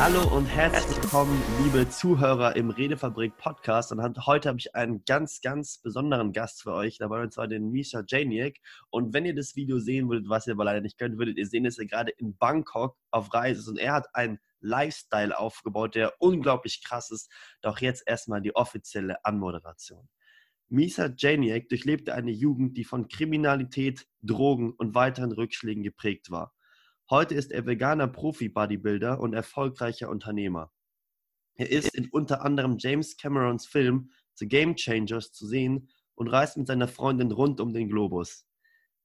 Hallo und herzlich willkommen, liebe Zuhörer im Redefabrik Podcast. Und heute habe ich einen ganz, ganz besonderen Gast für euch dabei, und zwar den Misha Janiak. Und wenn ihr das Video sehen würdet, was ihr aber leider nicht könnt, würdet ihr sehen, dass er gerade in Bangkok auf Reise ist. Und er hat einen Lifestyle aufgebaut, der unglaublich krass ist. Doch jetzt erstmal die offizielle Anmoderation. Misa Janiak durchlebte eine Jugend, die von Kriminalität, Drogen und weiteren Rückschlägen geprägt war. Heute ist er veganer Profi-Bodybuilder und erfolgreicher Unternehmer. Er ist in unter anderem James Camerons Film The Game Changers zu sehen und reist mit seiner Freundin rund um den Globus.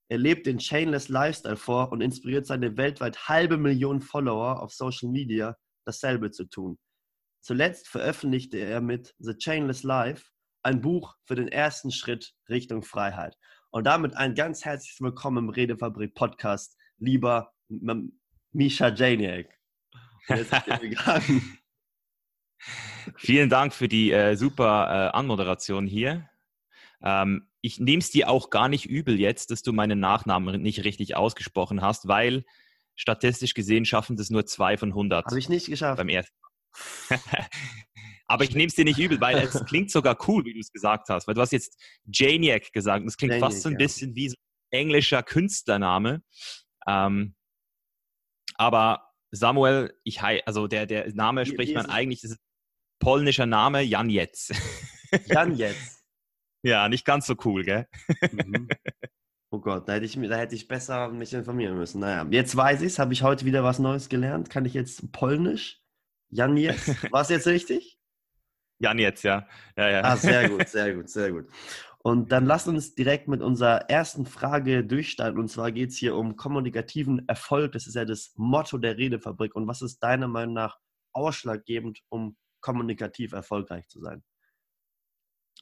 Er lebt den Chainless Lifestyle vor und inspiriert seine weltweit halbe Million Follower auf Social Media, dasselbe zu tun. Zuletzt veröffentlichte er mit The Chainless Life ein Buch für den ersten Schritt Richtung Freiheit. Und damit ein ganz herzliches Willkommen im Redefabrik Podcast, lieber Misha Janiak. Vielen Dank für die äh, super äh, Anmoderation hier. Ähm, ich nehme es dir auch gar nicht übel jetzt, dass du meinen Nachnamen nicht richtig ausgesprochen hast, weil statistisch gesehen schaffen das nur zwei von 100. Habe ich nicht geschafft. Beim ersten. Aber ich nehme es dir nicht übel, weil es klingt sogar cool, wie du es gesagt hast. Weil du hast jetzt Janiak gesagt. Das klingt Janiak, fast so ein ja. bisschen wie so ein englischer Künstlername. Ähm, aber Samuel, ich also der, der Name spricht man eigentlich, das ist ein polnischer Name, Jan Jetz. Jan Jetz. ja, nicht ganz so cool, gell? Mhm. Oh Gott, da hätte, ich, da hätte ich besser mich informieren müssen. Naja, jetzt weiß ich es, habe ich heute wieder was Neues gelernt. Kann ich jetzt Polnisch? Jan Jetz, war es jetzt richtig? Jan Jetz, ja. ja, ja. Ah, sehr gut, sehr gut, sehr gut. Und dann lasst uns direkt mit unserer ersten Frage durchstarten. Und zwar geht es hier um kommunikativen Erfolg. Das ist ja das Motto der Redefabrik. Und was ist deiner Meinung nach ausschlaggebend, um kommunikativ erfolgreich zu sein?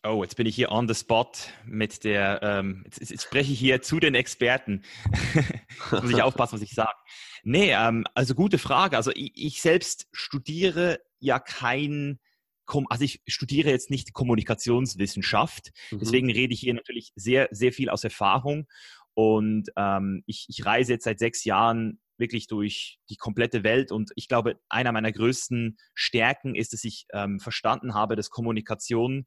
Oh, jetzt bin ich hier on the spot mit der, ähm, jetzt, jetzt, spreche ich hier zu den Experten. muss ich aufpassen, was ich sage. Nee, ähm, also gute Frage. Also ich, ich selbst studiere ja kein also ich studiere jetzt nicht Kommunikationswissenschaft, mhm. deswegen rede ich hier natürlich sehr, sehr viel aus Erfahrung. Und ähm, ich, ich reise jetzt seit sechs Jahren wirklich durch die komplette Welt. Und ich glaube, einer meiner größten Stärken ist, dass ich ähm, verstanden habe, dass Kommunikation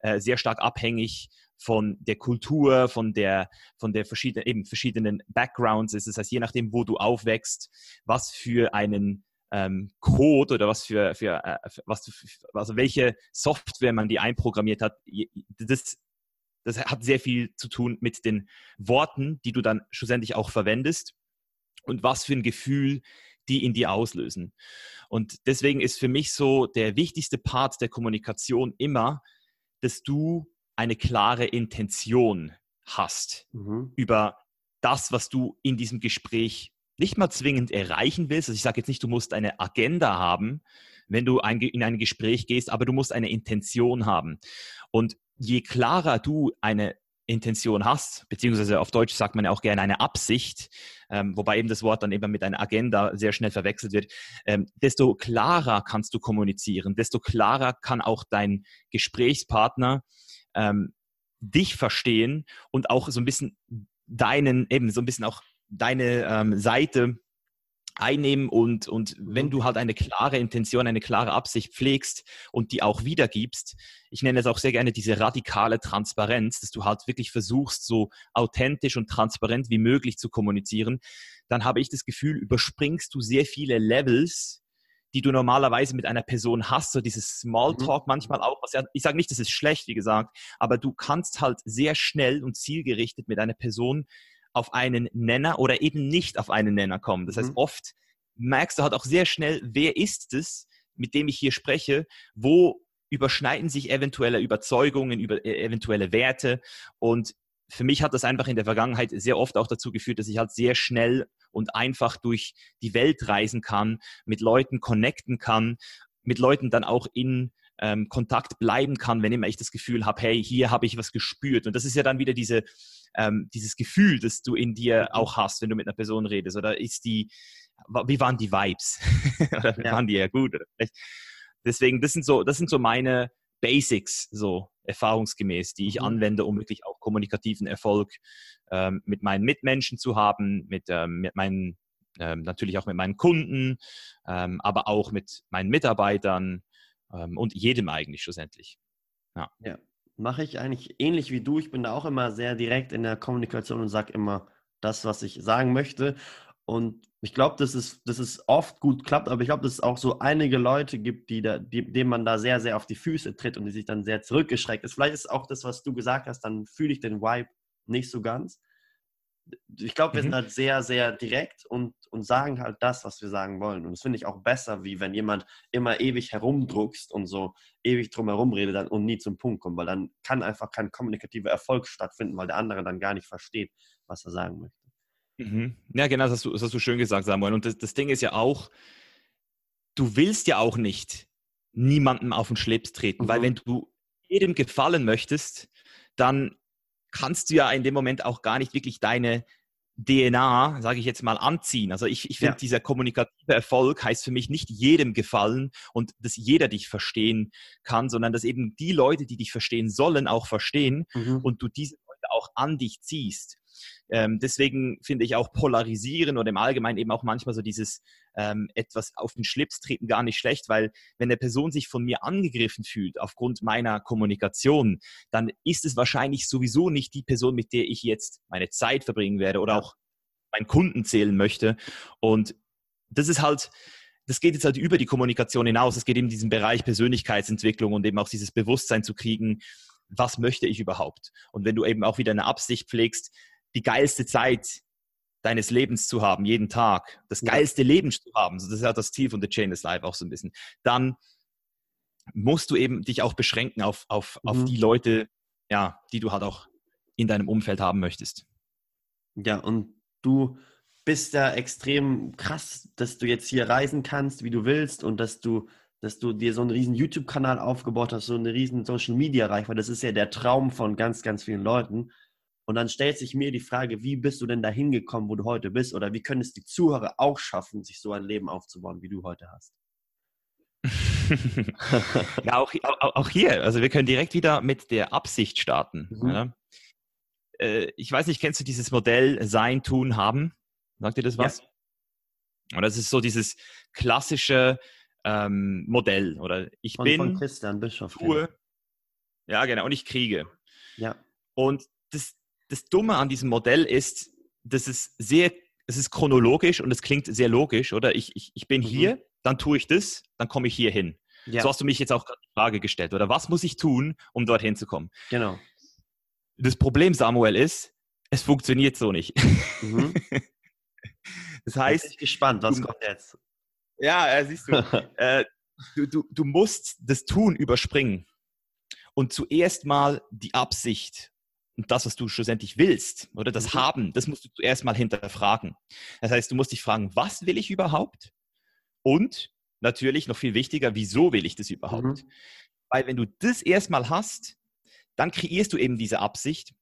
äh, sehr stark abhängig von der Kultur, von der, von der verschiedenen, eben verschiedenen Backgrounds ist. Das heißt, je nachdem, wo du aufwächst, was für einen ähm, Code oder was für, für, äh, was, also welche Software man die einprogrammiert hat, das, das hat sehr viel zu tun mit den Worten, die du dann schlussendlich auch verwendest und was für ein Gefühl die in dir auslösen. Und deswegen ist für mich so der wichtigste Part der Kommunikation immer, dass du eine klare Intention hast mhm. über das, was du in diesem Gespräch nicht mal zwingend erreichen willst. Also ich sage jetzt nicht, du musst eine Agenda haben, wenn du ein, in ein Gespräch gehst, aber du musst eine Intention haben. Und je klarer du eine Intention hast, beziehungsweise auf Deutsch sagt man ja auch gerne eine Absicht, ähm, wobei eben das Wort dann eben mit einer Agenda sehr schnell verwechselt wird, ähm, desto klarer kannst du kommunizieren, desto klarer kann auch dein Gesprächspartner ähm, dich verstehen und auch so ein bisschen deinen, eben so ein bisschen auch deine ähm, Seite einnehmen und, und wenn mhm. du halt eine klare Intention, eine klare Absicht pflegst und die auch wiedergibst, ich nenne es auch sehr gerne diese radikale Transparenz, dass du halt wirklich versuchst, so authentisch und transparent wie möglich zu kommunizieren, dann habe ich das Gefühl, überspringst du sehr viele Levels, die du normalerweise mit einer Person hast, so dieses Smalltalk mhm. manchmal auch. ich sage nicht, das ist schlecht, wie gesagt, aber du kannst halt sehr schnell und zielgerichtet mit einer Person auf einen Nenner oder eben nicht auf einen Nenner kommen. Das heißt, mhm. oft merkst du halt auch sehr schnell, wer ist es, mit dem ich hier spreche, wo überschneiden sich eventuelle Überzeugungen, über, äh, eventuelle Werte und für mich hat das einfach in der Vergangenheit sehr oft auch dazu geführt, dass ich halt sehr schnell und einfach durch die Welt reisen kann, mit Leuten connecten kann, mit Leuten dann auch in ähm, Kontakt bleiben kann, wenn immer ich das Gefühl habe, hey, hier habe ich was gespürt. Und das ist ja dann wieder diese, ähm, dieses Gefühl, das du in dir mhm. auch hast, wenn du mit einer Person redest. Oder ist die, wie waren die Vibes? oder ja. waren die ja gut? Deswegen, das sind so, das sind so meine Basics, so erfahrungsgemäß, die ich mhm. anwende, um wirklich auch kommunikativen Erfolg ähm, mit meinen Mitmenschen zu haben, mit, ähm, mit meinen ähm, natürlich auch mit meinen Kunden, ähm, aber auch mit meinen Mitarbeitern ähm, und jedem eigentlich schlussendlich. Ja. ja. Mache ich eigentlich ähnlich wie du. Ich bin da auch immer sehr direkt in der Kommunikation und sage immer das, was ich sagen möchte. Und ich glaube, dass es, dass es oft gut klappt, aber ich glaube, dass es auch so einige Leute gibt, die da, die, denen man da sehr, sehr auf die Füße tritt und die sich dann sehr zurückgeschreckt ist. Vielleicht ist auch das, was du gesagt hast, dann fühle ich den Vibe nicht so ganz ich glaube, wir mhm. sind halt sehr, sehr direkt und, und sagen halt das, was wir sagen wollen. Und das finde ich auch besser, wie wenn jemand immer ewig herumdruckst und so ewig drum herum redet und nie zum Punkt kommt, weil dann kann einfach kein kommunikativer Erfolg stattfinden, weil der andere dann gar nicht versteht, was er sagen möchte. Mhm. Ja, genau, das hast, du, das hast du schön gesagt, Samuel. Und das, das Ding ist ja auch, du willst ja auch nicht niemandem auf den Schlips treten, mhm. weil wenn du jedem gefallen möchtest, dann kannst du ja in dem Moment auch gar nicht wirklich deine DNA, sage ich jetzt mal, anziehen. Also ich, ich finde, ja. dieser kommunikative Erfolg heißt für mich nicht jedem gefallen und dass jeder dich verstehen kann, sondern dass eben die Leute, die dich verstehen sollen, auch verstehen mhm. und du diese Leute auch an dich ziehst. Ähm, deswegen finde ich auch polarisieren oder im Allgemeinen eben auch manchmal so dieses ähm, etwas auf den Schlips treten gar nicht schlecht, weil wenn eine Person sich von mir angegriffen fühlt aufgrund meiner Kommunikation, dann ist es wahrscheinlich sowieso nicht die Person, mit der ich jetzt meine Zeit verbringen werde oder auch meinen Kunden zählen möchte. Und das ist halt, das geht jetzt halt über die Kommunikation hinaus. Es geht eben in diesen Bereich Persönlichkeitsentwicklung und eben auch dieses Bewusstsein zu kriegen, was möchte ich überhaupt? Und wenn du eben auch wieder eine Absicht pflegst, die geilste Zeit deines Lebens zu haben, jeden Tag, das geilste ja. Leben zu haben, das ist ja das Ziel von The Chain is Life auch so ein bisschen, dann musst du eben dich auch beschränken auf, auf, mhm. auf die Leute, ja, die du halt auch in deinem Umfeld haben möchtest. Ja, und du bist ja extrem krass, dass du jetzt hier reisen kannst, wie du willst und dass du, dass du dir so einen riesen YouTube-Kanal aufgebaut hast, so eine riesen Social-Media-Reichweite. Das ist ja der Traum von ganz, ganz vielen Leuten. Und dann stellt sich mir die Frage, wie bist du denn da hingekommen, wo du heute bist? Oder wie können es die Zuhörer auch schaffen, sich so ein Leben aufzubauen, wie du heute hast? ja, auch, auch, hier. Also wir können direkt wieder mit der Absicht starten. Mhm. Ja. Äh, ich weiß nicht, kennst du dieses Modell Sein, Tun, Haben? Sagt dir das was? Ja. Und das ist so dieses klassische ähm, Modell. Oder ich von, bin. Von Christian Bischof. Tue, ja, genau. Und ich kriege. Ja. Und das, das Dumme an diesem Modell ist, dass es sehr, es ist chronologisch und es klingt sehr logisch, oder? Ich, ich, ich bin mhm. hier, dann tue ich das, dann komme ich hier hin. Ja. So hast du mich jetzt auch gerade die Frage gestellt, oder? Was muss ich tun, um dorthin zu kommen? Genau. Das Problem, Samuel, ist, es funktioniert so nicht. Mhm. das heißt. Ich bin gespannt, was du, kommt jetzt? Ja, äh, siehst du, äh, du, du, du musst das Tun überspringen und zuerst mal die Absicht und das, was du schlussendlich willst oder das mhm. Haben, das musst du zuerst mal hinterfragen. Das heißt, du musst dich fragen, was will ich überhaupt? Und natürlich noch viel wichtiger, wieso will ich das überhaupt? Mhm. Weil wenn du das erstmal hast, dann kreierst du eben diese Absicht,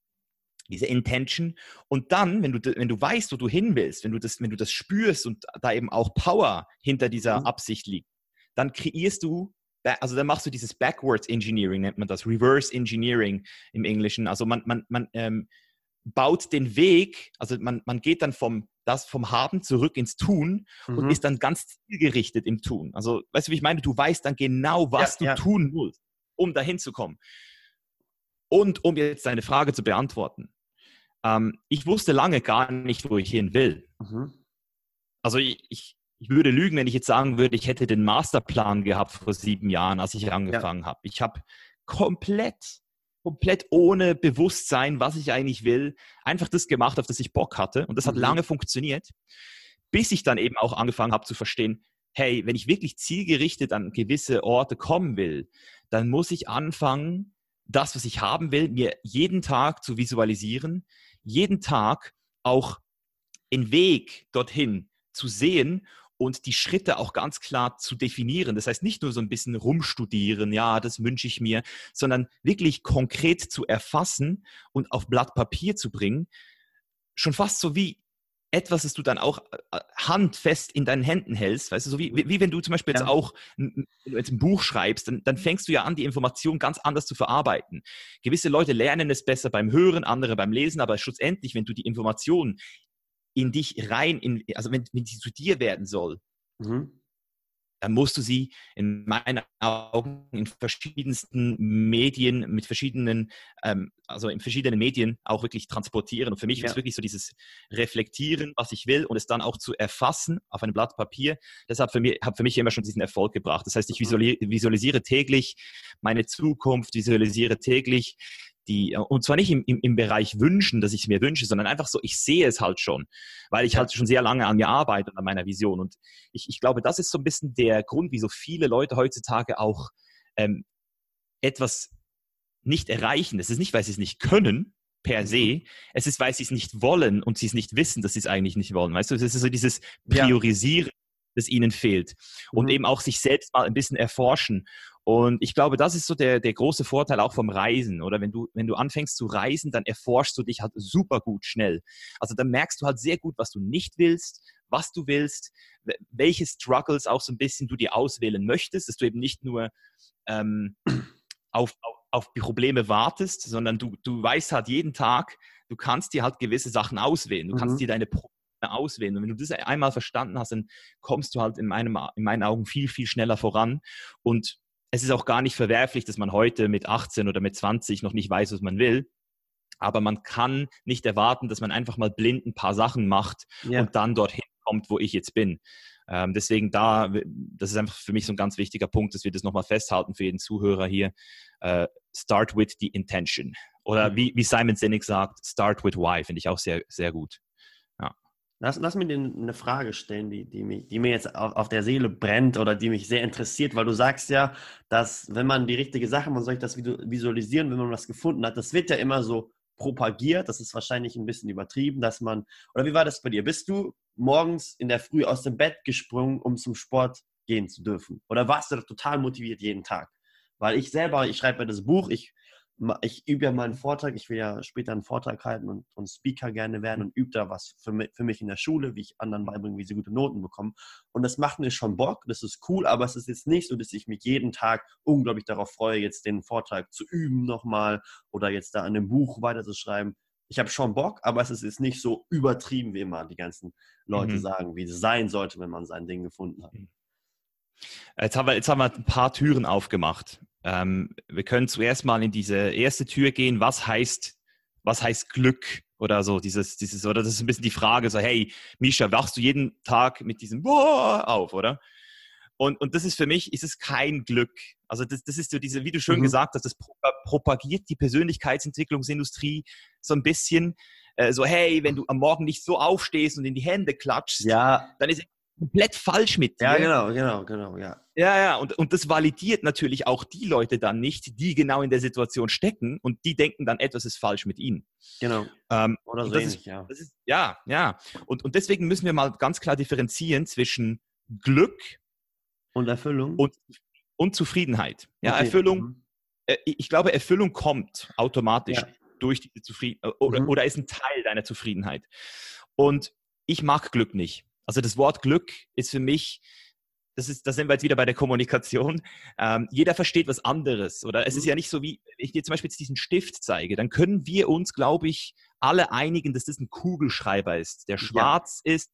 diese Intention. Und dann, wenn du, wenn du weißt, wo du hin willst, wenn du das, wenn du das spürst und da eben auch Power hinter dieser mhm. Absicht liegt, dann kreierst du also dann machst du dieses Backwards Engineering, nennt man das, Reverse Engineering im Englischen. Also man, man, man ähm, baut den Weg, also man, man geht dann vom, das vom Haben zurück ins Tun mhm. und ist dann ganz zielgerichtet im Tun. Also, weißt du, wie ich meine? Du weißt dann genau, was ja, du ja. tun musst, um dahin zu kommen. Und um jetzt deine Frage zu beantworten. Ähm, ich wusste lange gar nicht, wo ich hin will. Mhm. Also ich, ich, ich würde lügen, wenn ich jetzt sagen würde, ich hätte den Masterplan gehabt vor sieben Jahren, als ich angefangen ja. habe. Ich habe komplett, komplett ohne Bewusstsein, was ich eigentlich will, einfach das gemacht, auf das ich Bock hatte. Und das hat mhm. lange funktioniert, bis ich dann eben auch angefangen habe zu verstehen, hey, wenn ich wirklich zielgerichtet an gewisse Orte kommen will, dann muss ich anfangen, das, was ich haben will, mir jeden Tag zu visualisieren, jeden Tag auch den Weg dorthin zu sehen und die Schritte auch ganz klar zu definieren. Das heißt, nicht nur so ein bisschen rumstudieren, ja, das wünsche ich mir, sondern wirklich konkret zu erfassen und auf Blatt Papier zu bringen. Schon fast so wie etwas, das du dann auch äh, handfest in deinen Händen hältst, weißt du, so wie, wie wenn du zum Beispiel ja. jetzt auch ein, jetzt ein Buch schreibst, dann, dann fängst du ja an, die Information ganz anders zu verarbeiten. Gewisse Leute lernen es besser beim Hören, andere beim Lesen, aber schlussendlich, wenn du die Information in dich rein, in, also wenn, wenn sie zu dir werden soll, mhm dann musst du sie in meinen Augen in verschiedensten Medien, mit verschiedenen, ähm, also in verschiedenen Medien auch wirklich transportieren. Und für mich ja. ist wirklich so dieses Reflektieren, was ich will und es dann auch zu erfassen auf einem Blatt Papier. Das hat für mich, hat für mich immer schon diesen Erfolg gebracht. Das heißt, ich visualisiere täglich meine Zukunft, visualisiere täglich die, äh, und zwar nicht im, im, im Bereich Wünschen, dass ich es mir wünsche, sondern einfach so, ich sehe es halt schon, weil ich halt schon sehr lange an mir arbeite und an meiner Vision. Und ich, ich glaube, das ist so ein bisschen der Grund, wieso viele Leute heutzutage auch ähm, etwas nicht erreichen. Es ist nicht, weil sie es nicht können, per mhm. se. Es ist, weil sie es nicht wollen und sie es nicht wissen, dass sie es eigentlich nicht wollen. Weißt du, es ist so dieses Priorisieren. Das ihnen fehlt. Und mhm. eben auch sich selbst mal ein bisschen erforschen und ich glaube, das ist so der, der große Vorteil auch vom Reisen. Oder wenn du, wenn du anfängst zu reisen, dann erforschst du dich halt super gut schnell. Also dann merkst du halt sehr gut, was du nicht willst, was du willst, welche Struggles auch so ein bisschen du dir auswählen möchtest, dass du eben nicht nur ähm, auf, auf, auf Probleme wartest, sondern du, du weißt halt jeden Tag, du kannst dir halt gewisse Sachen auswählen. Du kannst mhm. dir deine Probleme auswählen. Und wenn du das einmal verstanden hast, dann kommst du halt in, meinem, in meinen Augen viel, viel schneller voran. Und es ist auch gar nicht verwerflich, dass man heute mit 18 oder mit 20 noch nicht weiß, was man will. Aber man kann nicht erwarten, dass man einfach mal blind ein paar Sachen macht ja. und dann dorthin kommt, wo ich jetzt bin. Ähm, deswegen da, das ist einfach für mich so ein ganz wichtiger Punkt, dass wir das nochmal festhalten für jeden Zuhörer hier. Äh, start with the intention. Oder mhm. wie, wie Simon Sinek sagt, start with why, finde ich auch sehr, sehr gut. Lass, lass mir eine Frage stellen, die, die, mich, die mir jetzt auf, auf, der Seele brennt oder die mich sehr interessiert, weil du sagst ja, dass wenn man die richtige Sache, man soll das visualisieren, wenn man was gefunden hat, das wird ja immer so propagiert, das ist wahrscheinlich ein bisschen übertrieben, dass man, oder wie war das bei dir? Bist du morgens in der Früh aus dem Bett gesprungen, um zum Sport gehen zu dürfen? Oder warst du total motiviert jeden Tag? Weil ich selber, ich schreibe mir das Buch, ich ich übe ja meinen Vortrag, ich will ja später einen Vortrag halten und, und Speaker gerne werden und übe da was für mich, für mich in der Schule, wie ich anderen beibringe, wie sie gute Noten bekommen. Und das macht mir schon Bock, das ist cool, aber es ist jetzt nicht so, dass ich mich jeden Tag unglaublich darauf freue, jetzt den Vortrag zu üben nochmal oder jetzt da an dem Buch weiterzuschreiben. Ich habe schon Bock, aber es ist jetzt nicht so übertrieben, wie immer die ganzen Leute mhm. sagen, wie es sein sollte, wenn man sein Ding gefunden hat. Jetzt haben wir, jetzt haben wir ein paar Türen aufgemacht. Ähm, wir können zuerst mal in diese erste Tür gehen. Was heißt, was heißt Glück oder so? Dieses, dieses, oder das ist ein bisschen die Frage, so, hey, Misha, wachst du jeden Tag mit diesem Boah auf, oder? Und, und das ist für mich, ist es kein Glück. Also das, das ist so diese, wie du schön mhm. gesagt hast, das propagiert die Persönlichkeitsentwicklungsindustrie so ein bisschen. Äh, so, hey, wenn du am Morgen nicht so aufstehst und in die Hände klatschst, ja. dann ist komplett falsch mit dir. Ja, genau, genau, genau, ja. Ja, ja, und, und das validiert natürlich auch die Leute dann nicht, die genau in der Situation stecken und die denken dann, etwas ist falsch mit ihnen. Genau. Ähm, Oder so ähnlich, ja. Ist, ja, ja. Und, und deswegen müssen wir mal ganz klar differenzieren zwischen Glück und Erfüllung und, und Zufriedenheit. Ja, okay. Erfüllung, mhm. äh, ich glaube, Erfüllung kommt automatisch ja. durch diese Zufriedenheit oder, mhm. oder ist ein Teil deiner Zufriedenheit. Und ich mag Glück nicht. Also das Wort Glück ist für mich, das ist, da sind wir jetzt wieder bei der Kommunikation. Ähm, jeder versteht was anderes. Oder es ist mhm. ja nicht so wie, wenn ich dir zum Beispiel jetzt diesen Stift zeige, dann können wir uns, glaube ich, alle einigen, dass das ein Kugelschreiber ist, der schwarz ja. ist,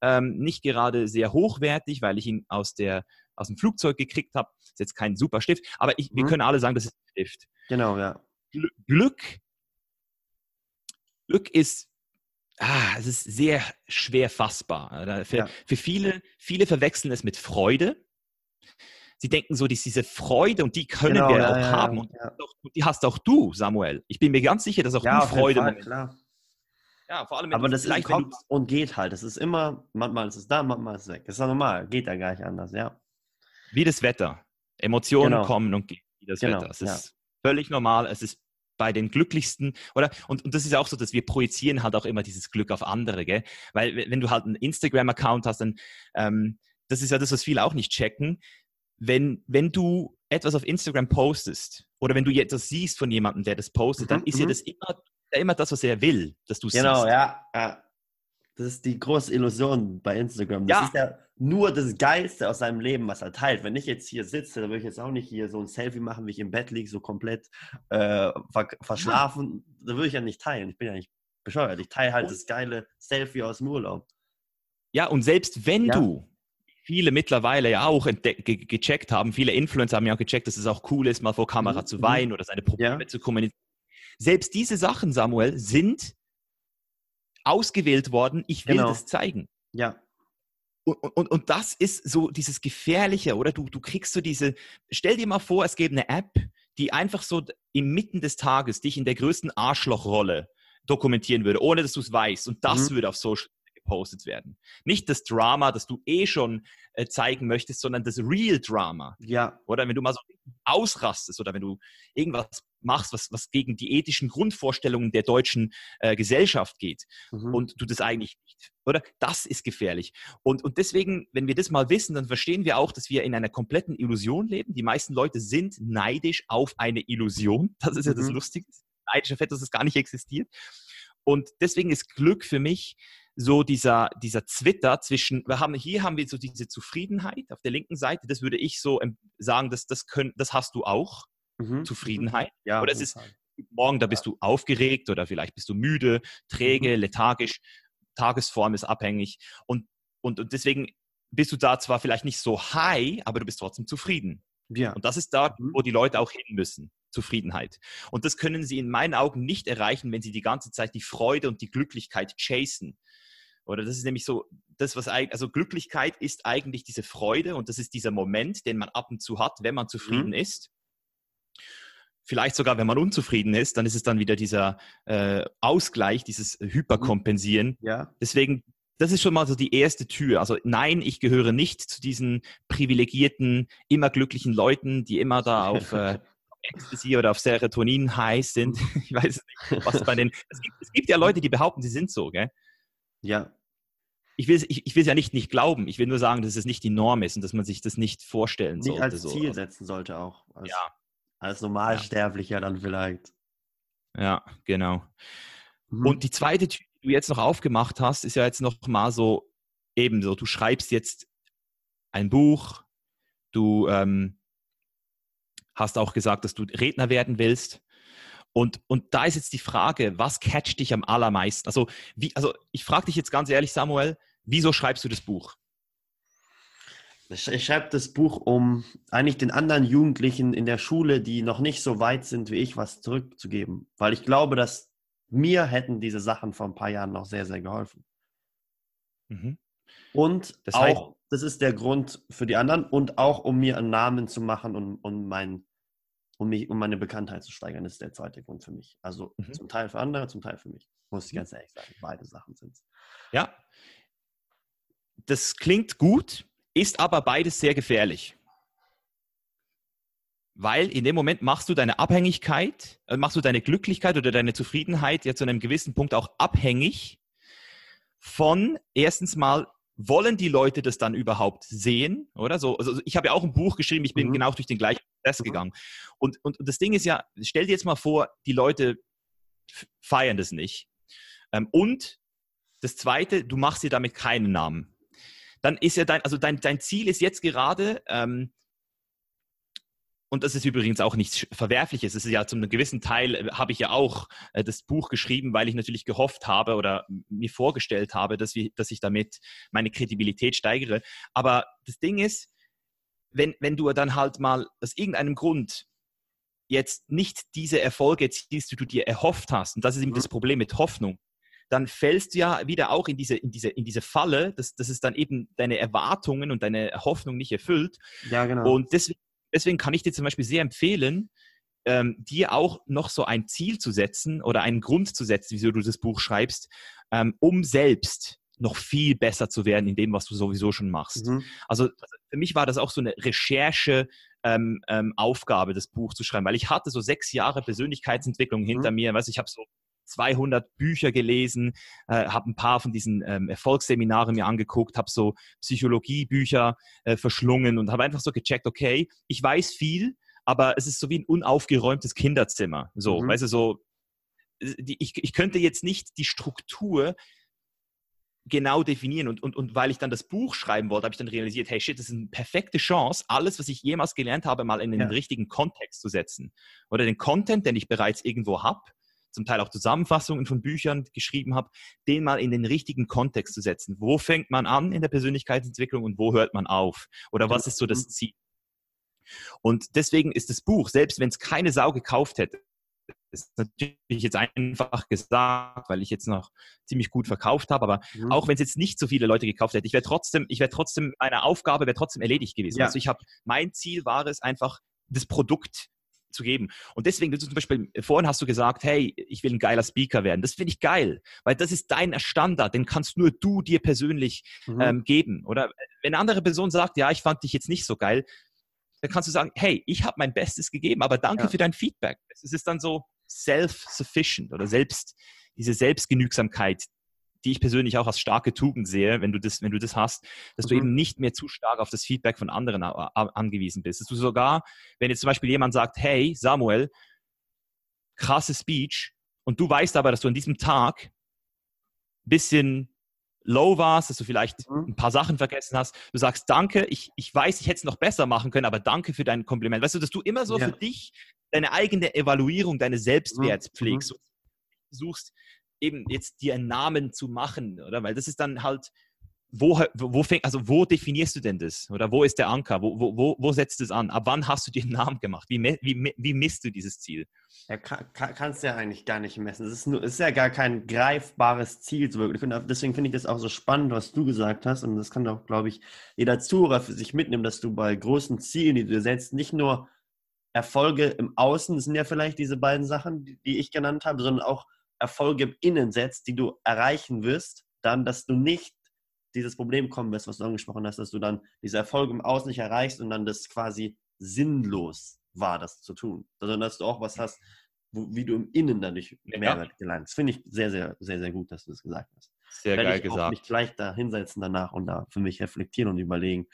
ähm, nicht gerade sehr hochwertig, weil ich ihn aus, der, aus dem Flugzeug gekriegt habe. Ist jetzt kein super Stift, aber ich, mhm. wir können alle sagen, das ist ein Stift. Genau, ja. Glück, Glück ist ah, es ist sehr schwer fassbar. Für, ja. für viele, viele verwechseln es mit Freude. Sie denken so, dass diese Freude und die können genau, wir ja, auch ja, haben. Und die hast auch du, Samuel. Ich bin mir ganz sicher, dass auch du Freude klar. Ja, vor allem. Aber das ist, kommt und geht halt. Das ist immer, manchmal ist es da, manchmal ist es weg. Das ist ja normal. Geht ja gar nicht anders, ja. Wie das Wetter. Emotionen genau. kommen und gehen wie das genau, Wetter. Es ist völlig normal. Es ist bei den Glücklichsten, oder? Und, und das ist auch so, dass wir projizieren halt auch immer dieses Glück auf andere, gell? Weil wenn du halt einen Instagram-Account hast, dann, ähm, das ist ja das, was viele auch nicht checken. Wenn, wenn du etwas auf Instagram postest oder wenn du etwas siehst von jemandem, der das postet, mhm, dann ist ja mhm. das immer, immer das, was er will, dass du genau, siehst. Genau, ja, ja. Das ist die große Illusion bei Instagram. Das ja. ist ja nur das Geilste aus seinem Leben, was er teilt. Wenn ich jetzt hier sitze, dann würde ich jetzt auch nicht hier so ein Selfie machen, wie ich im Bett liege, so komplett äh, ver verschlafen. Ja. Da würde ich ja nicht teilen. Ich bin ja nicht bescheuert. Ich teile halt das geile Selfie aus dem Urlaub. Ja, und selbst wenn ja. du viele mittlerweile ja auch ge gecheckt haben, viele Influencer haben ja auch gecheckt, dass es auch cool ist, mal vor Kamera mhm. zu weinen oder seine Probleme ja. zu kommunizieren. Selbst diese Sachen, Samuel, sind ausgewählt worden. Ich will genau. das zeigen. Ja. Und, und, und das ist so dieses Gefährliche, oder? Du, du kriegst so diese, stell dir mal vor, es gäbe eine App, die einfach so inmitten des Tages dich in der größten Arschlochrolle dokumentieren würde, ohne dass du es weißt. Und das mhm. würde auf Social gepostet werden. Nicht das Drama, das du eh schon äh, zeigen möchtest, sondern das Real Drama. Ja. Oder wenn du mal so ausrastest oder wenn du irgendwas machst, was, was gegen die ethischen Grundvorstellungen der deutschen äh, Gesellschaft geht mhm. und du das eigentlich nicht, oder? Das ist gefährlich. Und, und deswegen, wenn wir das mal wissen, dann verstehen wir auch, dass wir in einer kompletten Illusion leben. Die meisten Leute sind neidisch auf eine Illusion. Das ist ja das mhm. Lustige. Neidisch auf etwas, das gar nicht existiert. Und deswegen ist Glück für mich so dieser, dieser Zwitter zwischen, wir haben, hier haben wir so diese Zufriedenheit auf der linken Seite, das würde ich so sagen, dass das, können, das hast du auch, mhm. Zufriedenheit. Ja, oder es ist morgen, da bist du aufgeregt oder vielleicht bist du müde, träge, mhm. lethargisch, Tagesform ist abhängig und, und, und deswegen bist du da zwar vielleicht nicht so high, aber du bist trotzdem zufrieden. Ja. Und das ist da, mhm. wo die Leute auch hin müssen. Zufriedenheit. Und das können sie in meinen Augen nicht erreichen, wenn sie die ganze Zeit die Freude und die Glücklichkeit chasen. Oder das ist nämlich so, das, was also Glücklichkeit ist eigentlich diese Freude und das ist dieser Moment, den man ab und zu hat, wenn man zufrieden mhm. ist. Vielleicht sogar, wenn man unzufrieden ist, dann ist es dann wieder dieser äh, Ausgleich, dieses Hyperkompensieren. Ja. Deswegen, das ist schon mal so die erste Tür. Also nein, ich gehöre nicht zu diesen privilegierten, immer glücklichen Leuten, die immer da auf äh, Ecstasy oder auf Serotonin high sind. Ich weiß nicht, was bei den. Es gibt, es gibt ja Leute, die behaupten, sie sind so, gell? Ja, ich will es ich, ich ja nicht nicht glauben. Ich will nur sagen, dass es nicht die Norm ist und dass man sich das nicht vorstellen nicht sollte. Nicht als Ziel so. setzen sollte auch. Als, ja. Als Normalsterblicher ja. dann vielleicht. Ja, genau. Mhm. Und die zweite Tür, die du jetzt noch aufgemacht hast, ist ja jetzt noch mal so ebenso. Du schreibst jetzt ein Buch, du ähm, hast auch gesagt, dass du Redner werden willst. Und, und da ist jetzt die Frage, was catcht dich am allermeisten? Also, wie, also ich frage dich jetzt ganz ehrlich, Samuel, Wieso schreibst du das Buch? Ich, schreibe das Buch, um eigentlich den anderen Jugendlichen in der Schule, die noch nicht so weit sind wie ich, was zurückzugeben. Weil ich glaube, dass mir hätten diese Sachen vor ein paar Jahren noch sehr, sehr geholfen. Mhm. Und das heißt, auch, das ist der Grund für die anderen und auch, um mir einen Namen zu machen und um, mein, um, mich, um meine Bekanntheit zu steigern, das ist der zweite Grund für mich. Also mhm. zum Teil für andere, zum Teil für mich. Muss ich mhm. ganz ehrlich sagen. Beide Sachen sind es. Ja, das klingt gut, ist aber beides sehr gefährlich. Weil in dem Moment machst du deine Abhängigkeit, äh, machst du deine Glücklichkeit oder deine Zufriedenheit ja zu einem gewissen Punkt auch abhängig von erstens mal wollen die Leute das dann überhaupt sehen, oder? So, also ich habe ja auch ein Buch geschrieben, ich bin mhm. genau durch den gleichen Prozess mhm. gegangen. Und, und, und, das Ding ist ja, stell dir jetzt mal vor, die Leute feiern das nicht. Ähm, und das Zweite, du machst dir damit keinen Namen dann ist ja dein, also dein, dein Ziel ist jetzt gerade, ähm, und das ist übrigens auch nichts Verwerfliches. Es ist ja zum gewissen Teil, äh, habe ich ja auch äh, das Buch geschrieben, weil ich natürlich gehofft habe oder mir vorgestellt habe, dass, wir, dass ich damit meine Kredibilität steigere. Aber das Ding ist, wenn, wenn du dann halt mal aus irgendeinem Grund jetzt nicht diese Erfolge erzielst, die du dir erhofft hast, und das ist eben mhm. das Problem mit Hoffnung, dann fällst du ja wieder auch in diese, in diese, in diese Falle, dass, dass es dann eben deine Erwartungen und deine Hoffnung nicht erfüllt. Ja, genau. Und deswegen, deswegen kann ich dir zum Beispiel sehr empfehlen, ähm, dir auch noch so ein Ziel zu setzen oder einen Grund zu setzen, wieso du das Buch schreibst, ähm, um selbst noch viel besser zu werden in dem, was du sowieso schon machst. Mhm. Also für mich war das auch so eine Recherche, ähm, ähm, Aufgabe, das Buch zu schreiben, weil ich hatte so sechs Jahre Persönlichkeitsentwicklung hinter mhm. mir. Weißt, ich habe so 200 Bücher gelesen, äh, habe ein paar von diesen ähm, Erfolgsseminaren mir angeguckt, habe so Psychologiebücher äh, verschlungen und habe einfach so gecheckt, okay, ich weiß viel, aber es ist so wie ein unaufgeräumtes Kinderzimmer. So, mhm. weißt du, so, äh, die, ich, ich könnte jetzt nicht die Struktur genau definieren. Und, und, und weil ich dann das Buch schreiben wollte, habe ich dann realisiert, hey shit, das ist eine perfekte Chance, alles, was ich jemals gelernt habe, mal in den ja. richtigen Kontext zu setzen. Oder den Content, den ich bereits irgendwo habe, zum Teil auch Zusammenfassungen von Büchern geschrieben habe, den mal in den richtigen Kontext zu setzen. Wo fängt man an in der Persönlichkeitsentwicklung und wo hört man auf? Oder was ist so das mhm. Ziel? Und deswegen ist das Buch, selbst wenn es keine Sau gekauft hätte, ist natürlich jetzt einfach gesagt, weil ich jetzt noch ziemlich gut verkauft habe, aber mhm. auch wenn es jetzt nicht so viele Leute gekauft hätte, ich wäre trotzdem, ich wäre trotzdem, meine Aufgabe wäre trotzdem erledigt gewesen. Ja. Also ich habe, mein Ziel war es einfach, das Produkt zu geben. Und deswegen, du zum Beispiel, vorhin hast du gesagt, hey, ich will ein geiler Speaker werden. Das finde ich geil, weil das ist dein Standard, den kannst nur du dir persönlich mhm. ähm, geben. Oder wenn eine andere Person sagt, ja, ich fand dich jetzt nicht so geil, dann kannst du sagen, hey, ich habe mein Bestes gegeben, aber danke ja. für dein Feedback. Es ist dann so self-sufficient oder selbst, diese Selbstgenügsamkeit, die ich persönlich auch als starke Tugend sehe, wenn du das, wenn du das hast, dass mhm. du eben nicht mehr zu stark auf das Feedback von anderen angewiesen bist. Dass du sogar, wenn jetzt zum Beispiel jemand sagt, hey, Samuel, krasse Speech, und du weißt aber, dass du an diesem Tag ein bisschen low warst, dass du vielleicht mhm. ein paar Sachen vergessen hast. Du sagst Danke, ich, ich weiß, ich hätte es noch besser machen können, aber danke für dein Kompliment. Weißt du, dass du immer so ja. für dich deine eigene Evaluierung, deine Selbstwert mhm. pflegst. Mhm. Suchst eben jetzt dir einen Namen zu machen, oder? Weil das ist dann halt, wo, wo, fäng, also wo definierst du denn das? Oder wo ist der Anker? Wo, wo, wo setzt es an? Ab wann hast du dir einen Namen gemacht? Wie, wie, wie misst du dieses Ziel? Ja, kann, kannst du ja eigentlich gar nicht messen. Es ist, ist ja gar kein greifbares Ziel. So wirklich. Und deswegen finde ich das auch so spannend, was du gesagt hast. Und das kann auch, glaube ich, jeder Zuhörer für sich mitnehmen, dass du bei großen Zielen, die du setzt, nicht nur Erfolge im Außen, das sind ja vielleicht diese beiden Sachen, die, die ich genannt habe, sondern auch Erfolge im Innen setzt, die du erreichen wirst, dann, dass du nicht dieses Problem kommen wirst, was du angesprochen hast, dass du dann diese Erfolge im Außen nicht erreichst und dann das quasi sinnlos war, das zu tun, sondern dass du auch was hast, wo, wie du im Innen dadurch Mehrwert ja. gelangst. Finde ich sehr, sehr, sehr, sehr gut, dass du das gesagt hast. Sehr Werde geil ich gesagt. mich gleich da hinsetzen danach und da für mich reflektieren und überlegen,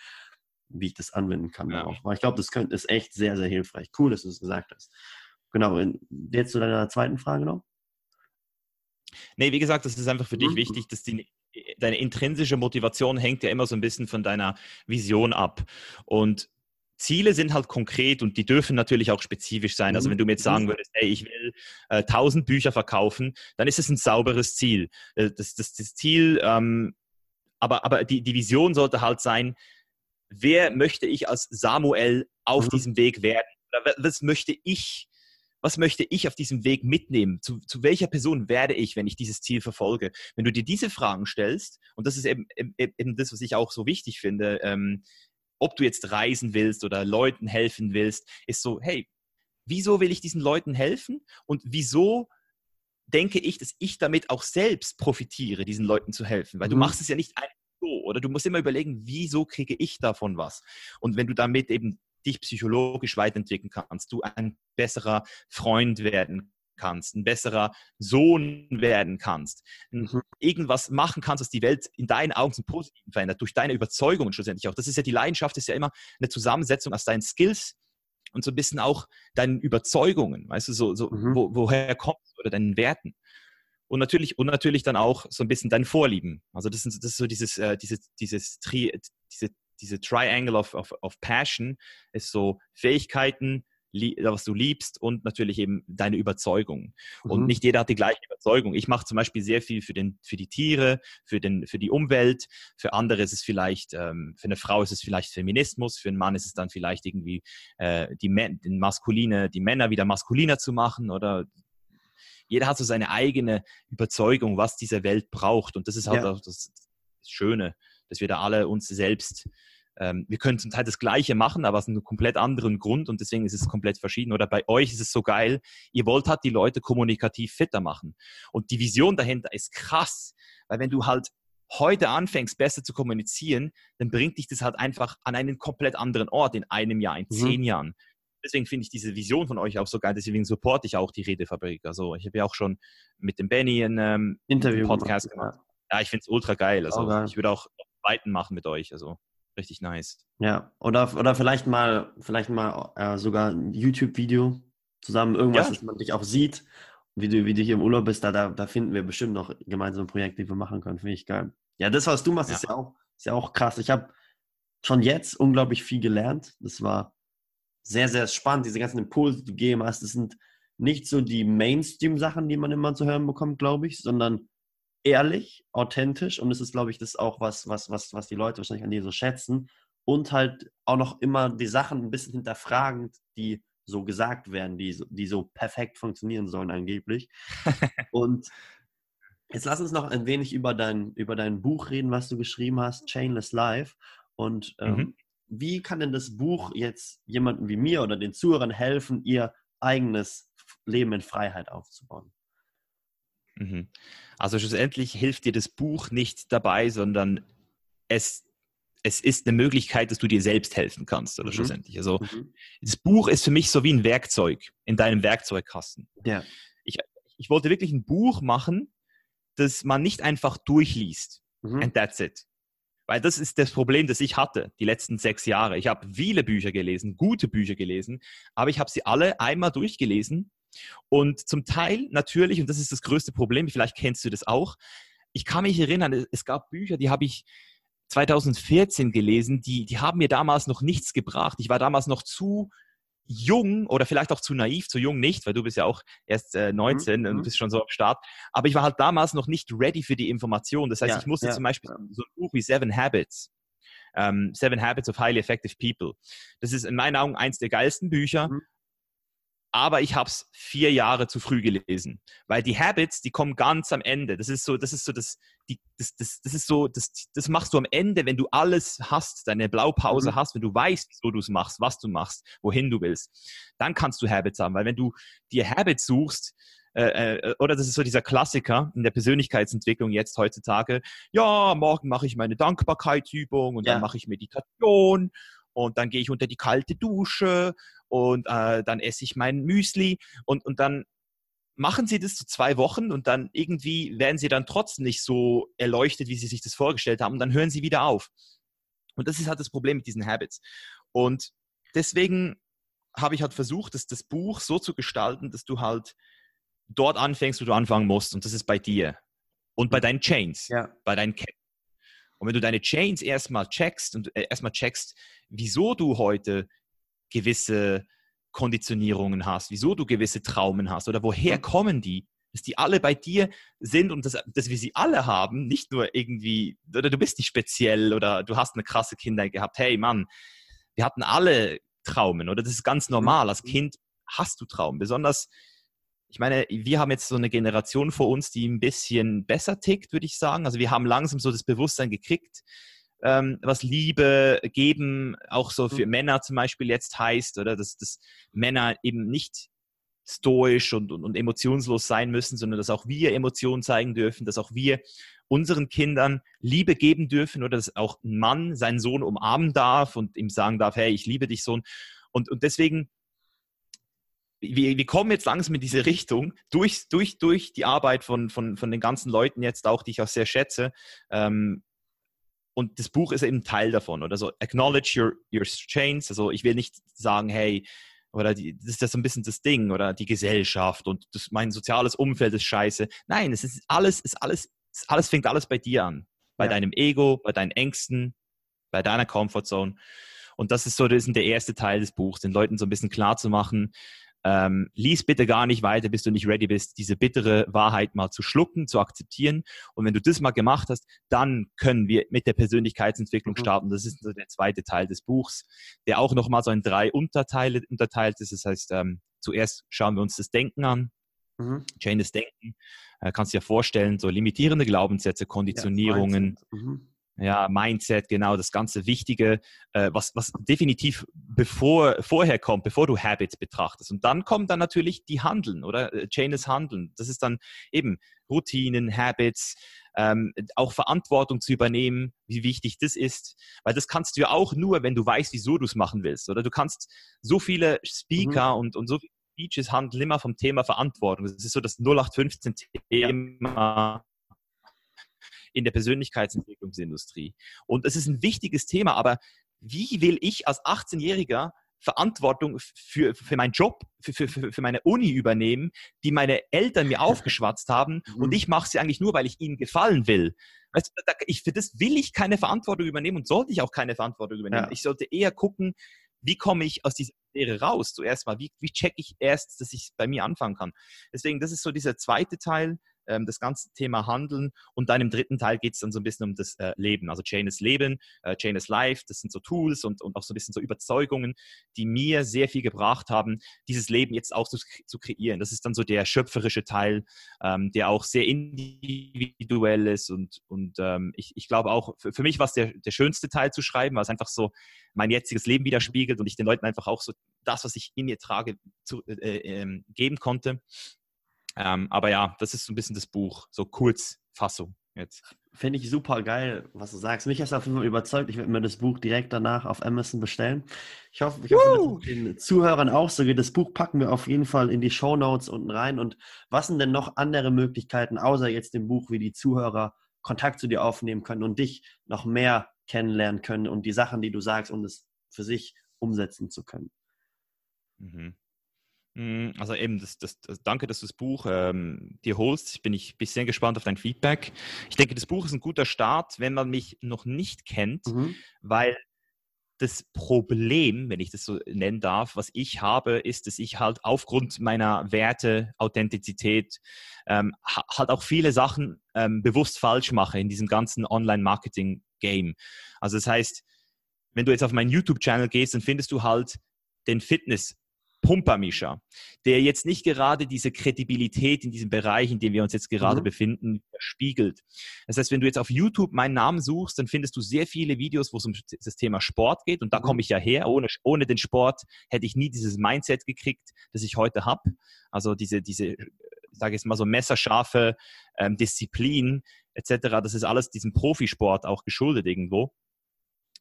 wie ich das anwenden kann. Ja. Darauf. Weil ich glaube, das könnte, ist echt sehr, sehr hilfreich. Cool, dass du das gesagt hast. Genau, jetzt zu deiner zweiten Frage noch. Nee, wie gesagt, das ist einfach für dich mhm. wichtig, dass die, deine intrinsische Motivation hängt ja immer so ein bisschen von deiner Vision ab. Und Ziele sind halt konkret und die dürfen natürlich auch spezifisch sein. Also wenn du mir jetzt sagen mhm. würdest, hey, ich will äh, 1000 Bücher verkaufen, dann ist es ein sauberes Ziel. Äh, das, das, das Ziel, ähm, aber, aber die, die Vision sollte halt sein, wer möchte ich als Samuel auf mhm. diesem Weg werden? was möchte ich was möchte ich auf diesem Weg mitnehmen? Zu, zu welcher Person werde ich, wenn ich dieses Ziel verfolge? Wenn du dir diese Fragen stellst, und das ist eben, eben das, was ich auch so wichtig finde, ähm, ob du jetzt reisen willst oder Leuten helfen willst, ist so, hey, wieso will ich diesen Leuten helfen? Und wieso denke ich, dass ich damit auch selbst profitiere, diesen Leuten zu helfen? Weil mhm. du machst es ja nicht einfach so, oder du musst immer überlegen, wieso kriege ich davon was? Und wenn du damit eben dich psychologisch weiterentwickeln kannst, du ein besserer Freund werden kannst, ein besserer Sohn werden kannst, mhm. irgendwas machen kannst, was die Welt in deinen Augen zum Positiven verändert, durch deine Überzeugungen schlussendlich auch. Das ist ja die Leidenschaft, ist ja immer eine Zusammensetzung aus deinen Skills und so ein bisschen auch deinen Überzeugungen, weißt du, so, so mhm. wo, woher kommst oder deinen Werten. Und natürlich, und natürlich dann auch so ein bisschen deinen Vorlieben. Also das, sind, das ist so dieses, äh, dieses, dieses Tri, diese diese Triangle of, of, of Passion ist so Fähigkeiten, was du liebst und natürlich eben deine Überzeugung. Mhm. Und nicht jeder hat die gleiche Überzeugung. Ich mache zum Beispiel sehr viel für, den, für die Tiere, für, den, für die Umwelt. Für andere ist es vielleicht, ähm, für eine Frau ist es vielleicht Feminismus, für einen Mann ist es dann vielleicht irgendwie äh, die, den maskuline, die Männer wieder maskuliner zu machen oder jeder hat so seine eigene Überzeugung, was diese Welt braucht. Und das ist halt ja. auch das Schöne, dass wir da alle uns selbst ähm, wir können zum Teil das Gleiche machen, aber aus einem komplett anderen Grund und deswegen ist es komplett verschieden. Oder bei euch ist es so geil, ihr wollt halt die Leute kommunikativ fitter machen. Und die Vision dahinter ist krass, weil wenn du halt heute anfängst, besser zu kommunizieren, dann bringt dich das halt einfach an einen komplett anderen Ort in einem Jahr, in mhm. zehn mhm. Jahren. Deswegen finde ich diese Vision von euch auch so geil, deswegen supporte ich auch die Redefabrik. Also ich habe ja auch schon mit dem Benny ein ähm, Interview Podcast gemacht. Ja, ich finde es ultra geil. Also oh, ich würde auch weiten machen mit euch. Also richtig nice. Ja, oder, oder vielleicht mal, vielleicht mal äh, sogar ein YouTube-Video zusammen, irgendwas, ja. dass man dich auch sieht, wie du, wie du hier im Urlaub bist, da, da, da finden wir bestimmt noch gemeinsame Projekte, die wir machen können. Finde ich geil. Ja, das, was du machst, ja. ist ja auch, ist ja auch krass. Ich habe schon jetzt unglaublich viel gelernt. Das war sehr, sehr spannend, diese ganzen Impulse, die du gegeben hast. Das sind nicht so die Mainstream-Sachen, die man immer zu hören bekommt, glaube ich, sondern ehrlich, authentisch und es ist, glaube ich, das auch was, was, was, was die Leute wahrscheinlich an dir so schätzen und halt auch noch immer die Sachen ein bisschen hinterfragend, die so gesagt werden, die, die so perfekt funktionieren sollen angeblich. und jetzt lass uns noch ein wenig über dein, über dein Buch reden, was du geschrieben hast, Chainless Life. Und ähm, mhm. wie kann denn das Buch jetzt jemandem wie mir oder den Zuhörern helfen, ihr eigenes Leben in Freiheit aufzubauen? Mhm. Also schlussendlich hilft dir das Buch nicht dabei, sondern es, es ist eine Möglichkeit, dass du dir selbst helfen kannst, oder mhm. schlussendlich. Also mhm. das Buch ist für mich so wie ein Werkzeug in deinem Werkzeugkasten. Ja. Ich, ich wollte wirklich ein Buch machen, das man nicht einfach durchliest. Mhm. And that's it. Weil das ist das Problem, das ich hatte die letzten sechs Jahre. Ich habe viele Bücher gelesen, gute Bücher gelesen, aber ich habe sie alle einmal durchgelesen und zum Teil natürlich, und das ist das größte Problem, vielleicht kennst du das auch, ich kann mich erinnern, es gab Bücher, die habe ich 2014 gelesen, die, die haben mir damals noch nichts gebracht. Ich war damals noch zu jung oder vielleicht auch zu naiv, zu jung nicht, weil du bist ja auch erst äh, 19 mhm. und bist schon so am Start. Aber ich war halt damals noch nicht ready für die Information. Das heißt, ja, ich musste ja, zum Beispiel ja. so ein Buch wie Seven Habits, ähm, Seven Habits of Highly Effective People. Das ist in meinen Augen eins der geilsten Bücher. Mhm aber ich habe es vier Jahre zu früh gelesen, weil die Habits, die kommen ganz am Ende. Das ist so, das ist so das, die, das, das, das ist so, das, das machst du am Ende, wenn du alles hast, deine Blaupause mhm. hast, wenn du weißt, wieso du es machst, was du machst, wohin du willst, dann kannst du Habits haben, weil wenn du dir Habits suchst, äh, äh, oder das ist so dieser Klassiker in der Persönlichkeitsentwicklung jetzt heutzutage, ja, morgen mache ich meine Dankbarkeitsübung und ja. dann mache ich Meditation und dann gehe ich unter die kalte Dusche und äh, dann esse ich mein Müsli und, und dann machen sie das zu zwei Wochen und dann irgendwie werden sie dann trotzdem nicht so erleuchtet, wie sie sich das vorgestellt haben und dann hören sie wieder auf. Und das ist halt das Problem mit diesen Habits. Und deswegen habe ich halt versucht, das, das Buch so zu gestalten, dass du halt dort anfängst, wo du anfangen musst. Und das ist bei dir. Und bei deinen Chains, ja. bei deinen Ketten. Und wenn du deine Chains erstmal checkst und äh, erstmal checkst, wieso du heute gewisse Konditionierungen hast, wieso du gewisse Traumen hast oder woher kommen die, dass die alle bei dir sind und dass, dass wir sie alle haben, nicht nur irgendwie, oder du bist nicht speziell oder du hast eine krasse Kindheit gehabt. Hey Mann, wir hatten alle Traumen oder das ist ganz normal. Als Kind hast du Traumen. Besonders, ich meine, wir haben jetzt so eine Generation vor uns, die ein bisschen besser tickt, würde ich sagen. Also wir haben langsam so das Bewusstsein gekriegt, ähm, was Liebe geben auch so für mhm. Männer zum Beispiel jetzt heißt, oder dass, dass Männer eben nicht stoisch und, und, und emotionslos sein müssen, sondern dass auch wir Emotionen zeigen dürfen, dass auch wir unseren Kindern Liebe geben dürfen oder dass auch ein Mann seinen Sohn umarmen darf und ihm sagen darf, hey, ich liebe dich, Sohn. Und, und deswegen, wir, wir kommen jetzt langsam in diese Richtung durch, durch, durch die Arbeit von, von, von den ganzen Leuten jetzt auch, die ich auch sehr schätze, ähm, und das Buch ist eben Teil davon. Oder so, acknowledge your, your chains. Also ich will nicht sagen, hey, oder die, das ist ja so ein bisschen das Ding, oder die Gesellschaft und das, mein soziales Umfeld ist scheiße. Nein, es ist alles, ist alles, ist alles fängt alles bei dir an. Bei ja. deinem Ego, bei deinen Ängsten, bei deiner Comfortzone. Und das ist so, das ist der erste Teil des Buchs, den Leuten so ein bisschen klar zu machen, ähm, lies bitte gar nicht weiter, bis du nicht ready bist, diese bittere Wahrheit mal zu schlucken, zu akzeptieren. Und wenn du das mal gemacht hast, dann können wir mit der Persönlichkeitsentwicklung mhm. starten. Das ist der zweite Teil des Buchs, der auch nochmal so in drei Unterteile unterteilt ist. Das heißt, ähm, zuerst schauen wir uns das Denken an. Mhm. Chain des Denken. Äh, kannst du dir vorstellen, so limitierende Glaubenssätze, Konditionierungen. Ja, mhm. Ja, Mindset, genau, das ganze Wichtige, äh, was, was definitiv bevor, vorher kommt, bevor du Habits betrachtest. Und dann kommen dann natürlich die Handeln, oder? Äh, Chain ist Handeln. Das ist dann eben Routinen, Habits, ähm, auch Verantwortung zu übernehmen, wie wichtig das ist. Weil das kannst du ja auch nur, wenn du weißt, wieso du es machen willst. Oder du kannst so viele Speaker mhm. und, und so viele Speeches handeln immer vom Thema Verantwortung. Das ist so das 0815-Thema in der Persönlichkeitsentwicklungsindustrie. Und es ist ein wichtiges Thema, aber wie will ich als 18-Jähriger Verantwortung für, für meinen Job, für, für, für meine Uni übernehmen, die meine Eltern mir aufgeschwatzt haben und mhm. ich mache sie eigentlich nur, weil ich ihnen gefallen will. Weißt du, ich, für das will ich keine Verantwortung übernehmen und sollte ich auch keine Verantwortung übernehmen. Ja. Ich sollte eher gucken, wie komme ich aus dieser Lehre raus zuerst mal? Wie, wie checke ich erst, dass ich bei mir anfangen kann? Deswegen, das ist so dieser zweite Teil, ähm, das ganze Thema Handeln. Und dann im dritten Teil geht es dann so ein bisschen um das äh, Leben. Also Chain ist Leben, äh, Chain ist Life, das sind so Tools und, und auch so ein bisschen so Überzeugungen, die mir sehr viel gebracht haben, dieses Leben jetzt auch zu, zu kreieren. Das ist dann so der schöpferische Teil, ähm, der auch sehr individuell ist. Und, und ähm, ich, ich glaube auch, für, für mich war es der, der schönste Teil zu schreiben, weil es einfach so mein jetziges Leben widerspiegelt und ich den Leuten einfach auch so das, was ich in mir trage, zu, äh, äh, geben konnte. Ähm, aber ja, das ist so ein bisschen das Buch, so Kurzfassung jetzt. Finde ich super geil, was du sagst. Mich hast du auf jeden Fall überzeugt. Ich werde mir das Buch direkt danach auf Amazon bestellen. Ich hoffe, ich hoffe den Zuhörern auch so geht. Das Buch packen wir auf jeden Fall in die Show Notes unten rein. Und was sind denn noch andere Möglichkeiten, außer jetzt dem Buch, wie die Zuhörer Kontakt zu dir aufnehmen können und dich noch mehr kennenlernen können und die Sachen, die du sagst, um es für sich umsetzen zu können? Mhm. Hm, also eben, das, das, das, danke, dass du das Buch ähm, dir holst. Ich bin ich bin sehr gespannt auf dein Feedback. Ich denke, das Buch ist ein guter Start, wenn man mich noch nicht kennt, mhm. weil das Problem, wenn ich das so nennen darf, was ich habe, ist, dass ich halt aufgrund meiner Werte, Authentizität, ähm, halt auch viele Sachen ähm, bewusst falsch mache in diesem ganzen Online-Marketing-Game. Also das heißt, wenn du jetzt auf meinen YouTube-Channel gehst, dann findest du halt den Fitness Pumpermischer, der jetzt nicht gerade diese Kredibilität in diesem Bereich, in dem wir uns jetzt gerade mhm. befinden, spiegelt. Das heißt, wenn du jetzt auf YouTube meinen Namen suchst, dann findest du sehr viele Videos, wo es um das Thema Sport geht. Und da mhm. komme ich ja her. Ohne, ohne den Sport hätte ich nie dieses Mindset gekriegt, das ich heute habe. Also diese, diese, sage ich jetzt mal so messerscharfe ähm, Disziplin etc. Das ist alles diesem Profisport auch geschuldet irgendwo.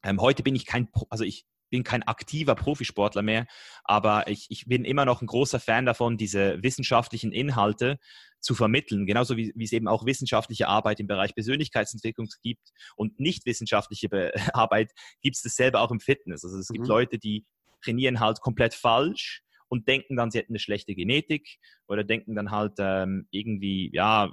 Ähm, heute bin ich kein, also ich bin kein aktiver Profisportler mehr, aber ich, ich bin immer noch ein großer Fan davon, diese wissenschaftlichen Inhalte zu vermitteln, genauso wie, wie es eben auch wissenschaftliche Arbeit im Bereich Persönlichkeitsentwicklung gibt und nicht wissenschaftliche Be Arbeit gibt es dasselbe auch im Fitness. Also es gibt mhm. Leute, die trainieren halt komplett falsch und denken dann, sie hätten eine schlechte Genetik oder denken dann halt ähm, irgendwie, ja,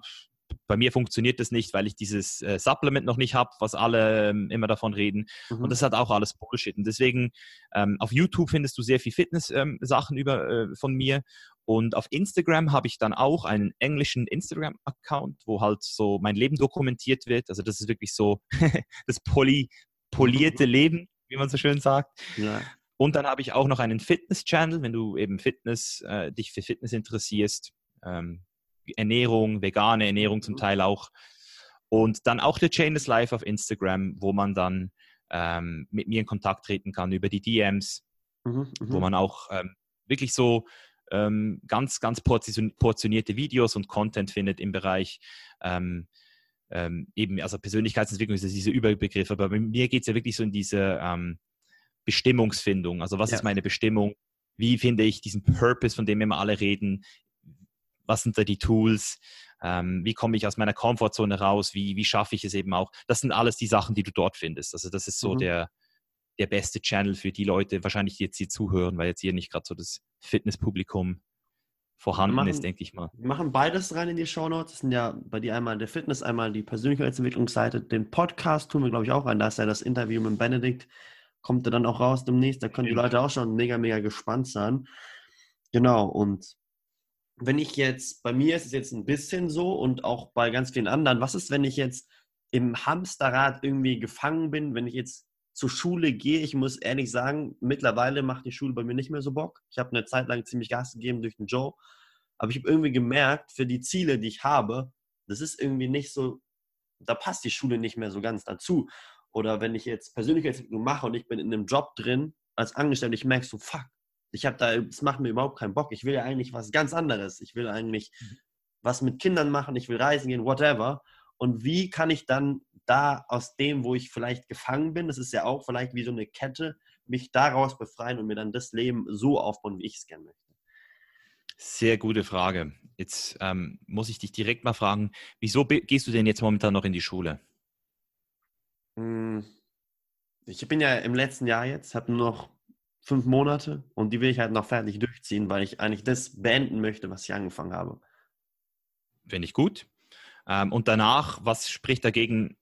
bei mir funktioniert das nicht, weil ich dieses äh, Supplement noch nicht habe, was alle ähm, immer davon reden. Mhm. Und das hat auch alles Bullshit. Und deswegen ähm, auf YouTube findest du sehr viel Fitness-Sachen ähm, über äh, von mir. Und auf Instagram habe ich dann auch einen englischen Instagram-Account, wo halt so mein Leben dokumentiert wird. Also das ist wirklich so das poly, polierte mhm. Leben, wie man so schön sagt. Ja. Und dann habe ich auch noch einen Fitness-Channel, wenn du eben Fitness, äh, dich für Fitness interessierst. Ähm, Ernährung, vegane Ernährung zum mhm. Teil auch. Und dann auch der Chainless Life auf Instagram, wo man dann ähm, mit mir in Kontakt treten kann über die DMs, mhm, wo mhm. man auch ähm, wirklich so ähm, ganz, ganz portionierte Videos und Content findet im Bereich ähm, ähm, eben, also Persönlichkeitsentwicklung ist dieser Überbegriff, aber bei mir geht es ja wirklich so in diese ähm, Bestimmungsfindung. Also was ja. ist meine Bestimmung? Wie finde ich diesen Purpose, von dem immer alle reden? Was sind da die Tools, ähm, wie komme ich aus meiner Komfortzone raus, wie, wie schaffe ich es eben auch. Das sind alles die Sachen, die du dort findest. Also das ist so mhm. der, der beste Channel für die Leute, wahrscheinlich die jetzt hier zuhören, weil jetzt hier nicht gerade so das Fitnesspublikum vorhanden machen, ist, denke ich mal. Wir machen beides rein in die Show Notes. Das sind ja bei dir einmal der Fitness, einmal die Persönlichkeitsentwicklungsseite. Den Podcast tun wir, glaube ich, auch rein. Da ist ja das Interview mit Benedikt. Kommt er dann auch raus demnächst. Da können die Leute auch schon mega, mega gespannt sein. Genau. Und wenn ich jetzt, bei mir ist es jetzt ein bisschen so und auch bei ganz vielen anderen, was ist, wenn ich jetzt im Hamsterrad irgendwie gefangen bin, wenn ich jetzt zur Schule gehe? Ich muss ehrlich sagen, mittlerweile macht die Schule bei mir nicht mehr so Bock. Ich habe eine Zeit lang ziemlich Gas gegeben durch den Joe, aber ich habe irgendwie gemerkt, für die Ziele, die ich habe, das ist irgendwie nicht so, da passt die Schule nicht mehr so ganz dazu. Oder wenn ich jetzt Persönlichkeitsentwicklung mache und ich bin in einem Job drin als Angestellter, ich merke so, fuck, ich habe da, es macht mir überhaupt keinen Bock. Ich will ja eigentlich was ganz anderes. Ich will eigentlich mhm. was mit Kindern machen, ich will reisen gehen, whatever. Und wie kann ich dann da aus dem, wo ich vielleicht gefangen bin, das ist ja auch vielleicht wie so eine Kette, mich daraus befreien und mir dann das Leben so aufbauen, wie ich es gerne möchte? Sehr gute Frage. Jetzt ähm, muss ich dich direkt mal fragen, wieso gehst du denn jetzt momentan noch in die Schule? Hm, ich bin ja im letzten Jahr jetzt, habe nur noch fünf Monate und die will ich halt noch fertig durchziehen, weil ich eigentlich das beenden möchte, was ich angefangen habe. Finde ich gut. Ähm, und danach, was spricht dagegen,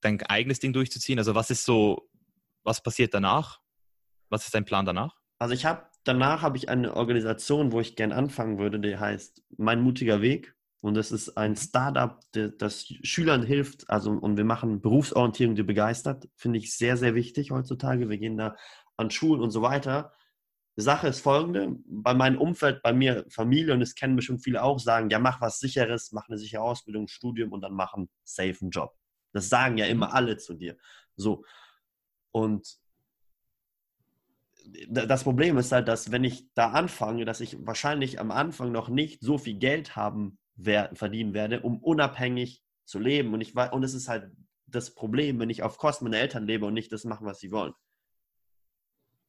dein eigenes Ding durchzuziehen? Also was ist so, was passiert danach? Was ist dein Plan danach? Also ich habe, danach habe ich eine Organisation, wo ich gern anfangen würde, die heißt Mein mutiger Weg. Und das ist ein Startup, das Schülern hilft. Also, und wir machen Berufsorientierung, die begeistert. Finde ich sehr, sehr wichtig heutzutage. Wir gehen da an Schulen und so weiter. Die Sache ist folgende: Bei meinem Umfeld, bei mir, Familie, und es kennen bestimmt viele auch, sagen: Ja, mach was Sicheres, mach eine sichere Ausbildung, Studium und dann mach einen safen Job. Das sagen ja immer alle zu dir. So. Und das Problem ist halt, dass wenn ich da anfange, dass ich wahrscheinlich am Anfang noch nicht so viel Geld haben werden, verdienen werde, um unabhängig zu leben. Und ich und es ist halt das Problem, wenn ich auf Kosten meiner Eltern lebe und nicht das machen, was sie wollen.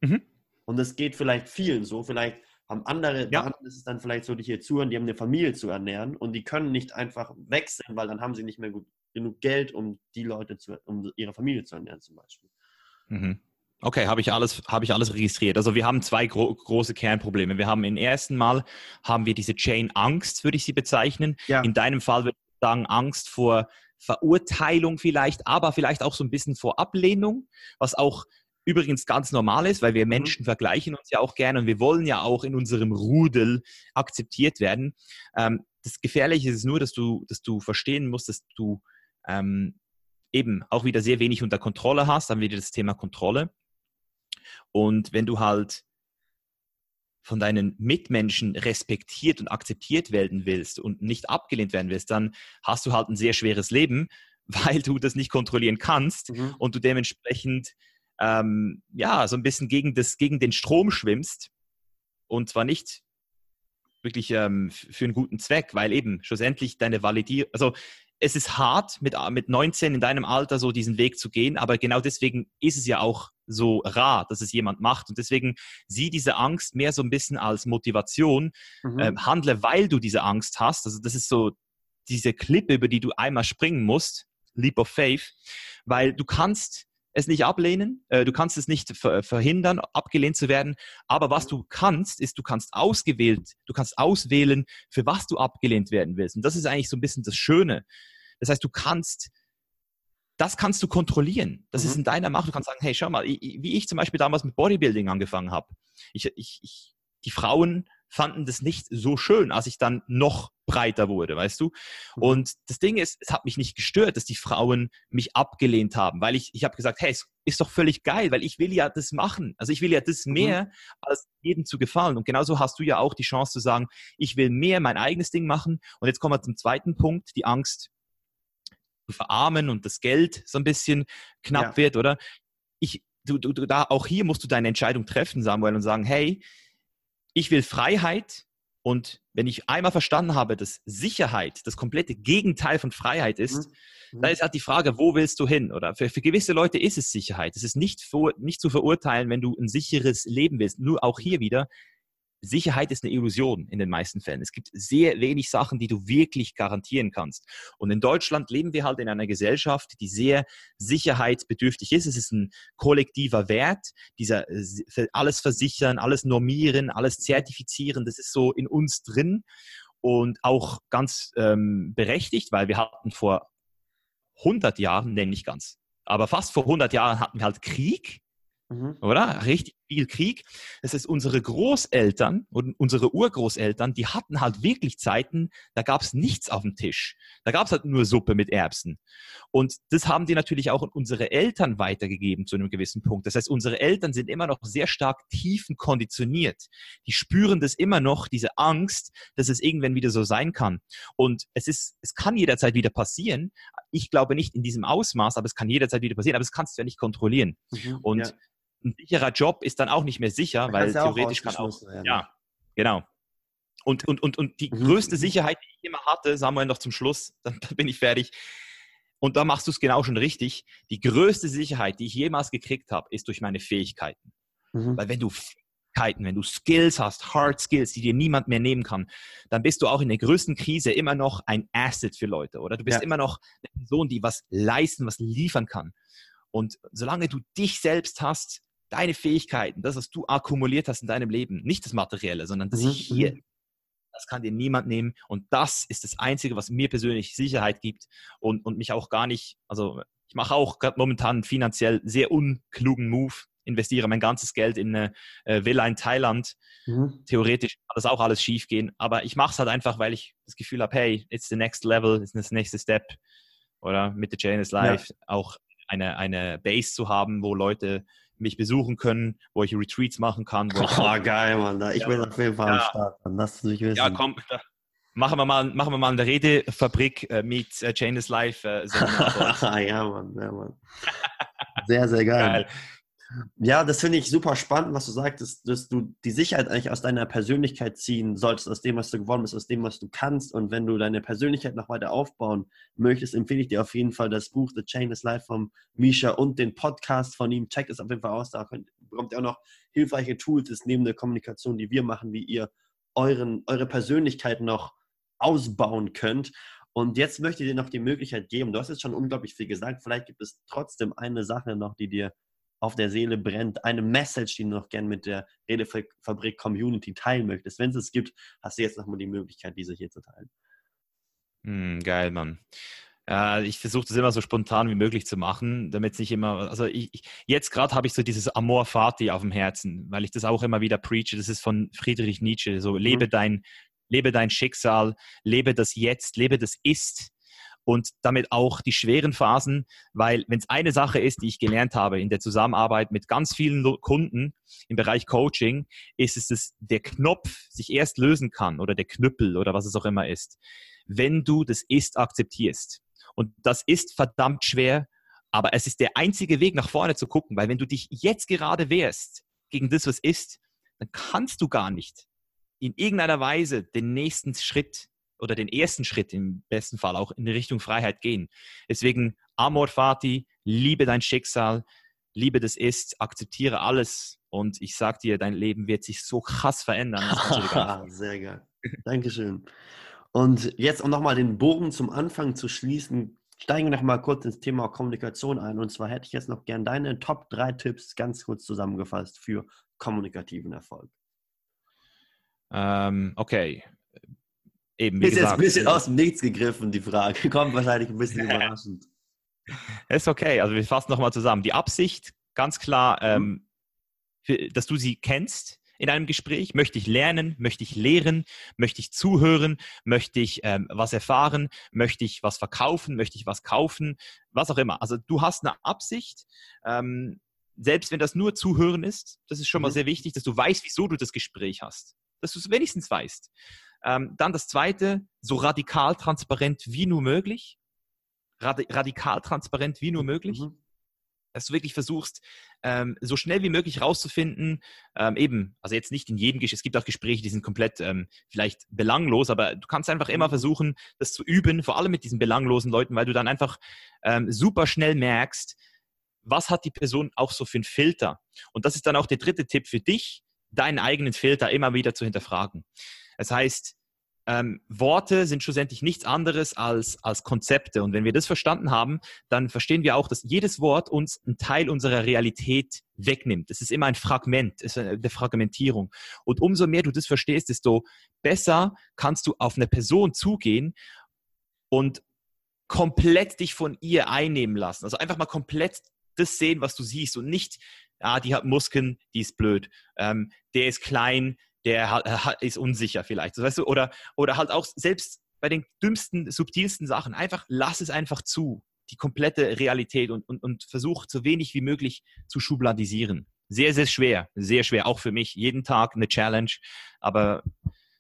Mhm. Und es geht vielleicht vielen so. Vielleicht haben andere, ja. ist es dann vielleicht so, die hier zuhören, die haben eine Familie zu ernähren und die können nicht einfach wechseln, weil dann haben sie nicht mehr gut, genug Geld, um die Leute zu, um ihre Familie zu ernähren zum Beispiel. Mhm. Okay, habe ich alles, habe ich alles registriert. Also wir haben zwei gro große Kernprobleme. Wir haben im ersten Mal haben wir diese Chain Angst, würde ich sie bezeichnen. Ja. In deinem Fall würde ich sagen Angst vor Verurteilung vielleicht, aber vielleicht auch so ein bisschen vor Ablehnung, was auch übrigens ganz normal ist, weil wir mhm. Menschen mhm. vergleichen uns ja auch gerne und wir wollen ja auch in unserem Rudel akzeptiert werden. Ähm, das Gefährliche ist nur, dass du, dass du verstehen musst, dass du ähm, eben auch wieder sehr wenig unter Kontrolle hast, dann wieder das Thema Kontrolle. Und wenn du halt von deinen Mitmenschen respektiert und akzeptiert werden willst und nicht abgelehnt werden willst, dann hast du halt ein sehr schweres Leben, weil du das nicht kontrollieren kannst mhm. und du dementsprechend ähm, ja so ein bisschen gegen, das, gegen den Strom schwimmst und zwar nicht wirklich ähm, für einen guten Zweck, weil eben schlussendlich deine Validierung, also es ist hart, mit, mit 19 in deinem Alter so diesen Weg zu gehen, aber genau deswegen ist es ja auch so rar, dass es jemand macht. Und deswegen sieh diese Angst mehr so ein bisschen als Motivation. Mhm. Ähm, handle, weil du diese Angst hast. Also das ist so diese Klippe, über die du einmal springen musst. Leap of Faith. Weil du kannst es nicht ablehnen, äh, du kannst es nicht ver verhindern, abgelehnt zu werden. Aber was du kannst, ist, du kannst ausgewählt, du kannst auswählen, für was du abgelehnt werden willst. Und das ist eigentlich so ein bisschen das Schöne. Das heißt, du kannst, das kannst du kontrollieren. Das mhm. ist in deiner Macht. Du kannst sagen, hey, schau mal, wie ich zum Beispiel damals mit Bodybuilding angefangen habe. Ich, ich, ich, die Frauen fanden das nicht so schön, als ich dann noch breiter wurde, weißt du? Mhm. Und das Ding ist, es hat mich nicht gestört, dass die Frauen mich abgelehnt haben, weil ich, ich habe gesagt, hey, es ist doch völlig geil, weil ich will ja das machen. Also ich will ja das mhm. mehr, mhm. als jedem zu gefallen. Und genauso hast du ja auch die Chance zu sagen, ich will mehr mein eigenes Ding machen. Und jetzt kommen wir zum zweiten Punkt, die Angst zu verarmen und das Geld so ein bisschen knapp ja. wird, oder? Ich, du, du, da, auch hier musst du deine Entscheidung treffen, Samuel, und sagen, hey, ich will Freiheit und wenn ich einmal verstanden habe, dass Sicherheit das komplette Gegenteil von Freiheit ist, mhm. dann ist halt die Frage, wo willst du hin? Oder für, für gewisse Leute ist es Sicherheit. Es ist nicht, vor, nicht zu verurteilen, wenn du ein sicheres Leben willst. Nur auch hier wieder, Sicherheit ist eine Illusion in den meisten Fällen. Es gibt sehr wenig Sachen, die du wirklich garantieren kannst. Und in Deutschland leben wir halt in einer Gesellschaft, die sehr sicherheitsbedürftig ist. Es ist ein kollektiver Wert, dieser alles versichern, alles normieren, alles zertifizieren, das ist so in uns drin und auch ganz ähm, berechtigt, weil wir hatten vor 100 Jahren, nee, nicht ganz, aber fast vor 100 Jahren hatten wir halt Krieg Mhm. Oder? Richtig viel Krieg. Das ist unsere Großeltern und unsere Urgroßeltern, die hatten halt wirklich Zeiten, da gab es nichts auf dem Tisch. Da gab es halt nur Suppe mit Erbsen. Und das haben die natürlich auch unsere Eltern weitergegeben zu einem gewissen Punkt. Das heißt, unsere Eltern sind immer noch sehr stark tiefenkonditioniert. Die spüren das immer noch, diese Angst, dass es irgendwann wieder so sein kann. Und es ist, es kann jederzeit wieder passieren. Ich glaube nicht in diesem Ausmaß, aber es kann jederzeit wieder passieren. Aber das kannst du ja nicht kontrollieren. Mhm, und ja ein sicherer Job ist dann auch nicht mehr sicher, da weil theoretisch kann auch. Werden. Ja, genau. Und, und, und, und die mhm. größte Sicherheit, die ich immer hatte, Samuel noch zum Schluss, dann, dann bin ich fertig. Und da machst du es genau schon richtig. Die größte Sicherheit, die ich jemals gekriegt habe, ist durch meine Fähigkeiten. Mhm. Weil wenn du Fähigkeiten, wenn du Skills hast, Hard Skills, die dir niemand mehr nehmen kann, dann bist du auch in der größten Krise immer noch ein Asset für Leute, oder? Du bist ja. immer noch eine Person, die was leisten, was liefern kann. Und solange du dich selbst hast, deine Fähigkeiten, das, was du akkumuliert hast in deinem Leben, nicht das Materielle, sondern das mhm. hier, mhm. das kann dir niemand nehmen. Und das ist das Einzige, was mir persönlich Sicherheit gibt und, und mich auch gar nicht, also ich mache auch gerade momentan finanziell sehr unklugen Move, investiere mein ganzes Geld in eine äh, Villa in Thailand. Mhm. Theoretisch kann das auch alles schief gehen, aber ich mache es halt einfach, weil ich das Gefühl habe, hey, it's the next level, it's the next step. Oder mit The Chain is Life ja. auch eine, eine Base zu haben, wo Leute mich besuchen können, wo ich Retreats machen kann. Wo oh, geil, Mann. Ich ja. bin auf jeden Fall ja. am Start. Lass mich wissen. Ja, komm. Machen wir mal, machen wir mal eine Redefabrik äh, mit äh, Chain is Life äh, ja, Mann. Ja, Mann. Sehr, sehr geil. geil. Ja, das finde ich super spannend, was du sagst, dass du die Sicherheit eigentlich aus deiner Persönlichkeit ziehen solltest, aus dem, was du geworden bist, aus dem, was du kannst. Und wenn du deine Persönlichkeit noch weiter aufbauen möchtest, empfehle ich dir auf jeden Fall das Buch The Chain is Life von Misha und den Podcast von ihm. Check es auf jeden Fall aus. Da bekommt ihr auch noch hilfreiche Tools, ist neben der Kommunikation, die wir machen, wie ihr euren, eure Persönlichkeit noch ausbauen könnt. Und jetzt möchte ich dir noch die Möglichkeit geben. Du hast jetzt schon unglaublich viel gesagt. Vielleicht gibt es trotzdem eine Sache noch, die dir auf der Seele brennt, eine Message, die du noch gern mit der Redefabrik Community teilen möchtest. Wenn es es gibt, hast du jetzt nochmal die Möglichkeit, diese hier zu teilen. Hm, geil, Mann. Ja, ich versuche das immer so spontan wie möglich zu machen, damit es nicht immer, also ich, jetzt gerade habe ich so dieses Amor Fati auf dem Herzen, weil ich das auch immer wieder preache. Das ist von Friedrich Nietzsche. So, lebe mhm. dein, lebe dein Schicksal, lebe das Jetzt, lebe das Ist und damit auch die schweren Phasen, weil wenn es eine Sache ist, die ich gelernt habe in der Zusammenarbeit mit ganz vielen Kunden im Bereich Coaching, ist es, dass der Knopf sich erst lösen kann oder der Knüppel oder was es auch immer ist, wenn du das Ist akzeptierst. Und das ist verdammt schwer, aber es ist der einzige Weg nach vorne zu gucken, weil wenn du dich jetzt gerade wehrst gegen das, was ist, dann kannst du gar nicht in irgendeiner Weise den nächsten Schritt oder den ersten Schritt im besten Fall auch in Richtung Freiheit gehen. Deswegen Amor Fati, liebe dein Schicksal, liebe das ist, akzeptiere alles und ich sag dir, dein Leben wird sich so krass verändern. Sehr geil. Dankeschön. Und jetzt, um nochmal den Bogen zum Anfang zu schließen, steigen wir nochmal kurz ins Thema Kommunikation ein. Und zwar hätte ich jetzt noch gern deine Top 3 Tipps ganz kurz zusammengefasst für kommunikativen Erfolg. Ähm, okay, eben, wie ist gesagt. jetzt ein bisschen aus dem Nichts gegriffen, die Frage. Kommt wahrscheinlich ein bisschen überraschend. Ist okay, also wir fassen nochmal zusammen. Die Absicht, ganz klar, mhm. ähm, dass du sie kennst in einem Gespräch. Möchte ich lernen? Möchte ich lehren? Möchte ich zuhören? Möchte ich ähm, was erfahren? Möchte ich was verkaufen? Möchte ich was kaufen? Was auch immer. Also du hast eine Absicht. Ähm, selbst wenn das nur Zuhören ist, das ist schon mal mhm. sehr wichtig, dass du weißt, wieso du das Gespräch hast. Dass du es wenigstens weißt. Ähm, dann das zweite, so radikal transparent wie nur möglich. Rad radikal transparent wie nur möglich. Mhm. Dass du wirklich versuchst, ähm, so schnell wie möglich rauszufinden, ähm, eben, also jetzt nicht in jedem Gespräch, es gibt auch Gespräche, die sind komplett ähm, vielleicht belanglos, aber du kannst einfach immer mhm. versuchen, das zu üben, vor allem mit diesen belanglosen Leuten, weil du dann einfach ähm, super schnell merkst, was hat die Person auch so für einen Filter? Und das ist dann auch der dritte Tipp für dich, deinen eigenen Filter immer wieder zu hinterfragen. Das heißt, ähm, Worte sind schlussendlich nichts anderes als, als Konzepte. Und wenn wir das verstanden haben, dann verstehen wir auch, dass jedes Wort uns einen Teil unserer Realität wegnimmt. Es ist immer ein Fragment, es ist eine Fragmentierung. Und umso mehr du das verstehst, desto besser kannst du auf eine Person zugehen und komplett dich von ihr einnehmen lassen. Also einfach mal komplett das sehen, was du siehst und nicht, ah, die hat Muskeln, die ist blöd, ähm, der ist klein, der hat, ist unsicher vielleicht. Weißt du, oder, oder halt auch selbst bei den dümmsten, subtilsten Sachen, einfach lass es einfach zu, die komplette Realität und, und, und versuch so wenig wie möglich zu schubladisieren. Sehr, sehr schwer, sehr schwer, auch für mich. Jeden Tag eine Challenge, aber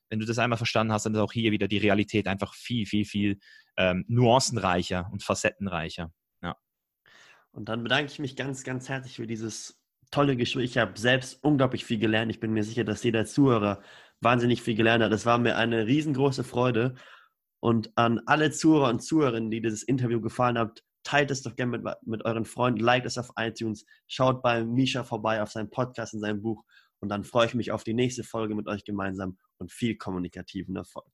wenn du das einmal verstanden hast, dann ist auch hier wieder die Realität einfach viel, viel, viel ähm, nuancenreicher und facettenreicher. Ja. Und dann bedanke ich mich ganz, ganz herzlich für dieses tolle Gespräche. Ich habe selbst unglaublich viel gelernt. Ich bin mir sicher, dass jeder Zuhörer wahnsinnig viel gelernt hat. Es war mir eine riesengroße Freude. Und an alle Zuhörer und Zuhörerinnen, die dieses Interview gefallen hat, teilt es doch gerne mit, mit euren Freunden, liked es auf iTunes, schaut bei Misha vorbei auf seinem Podcast und seinem Buch. Und dann freue ich mich auf die nächste Folge mit euch gemeinsam und viel kommunikativen Erfolg.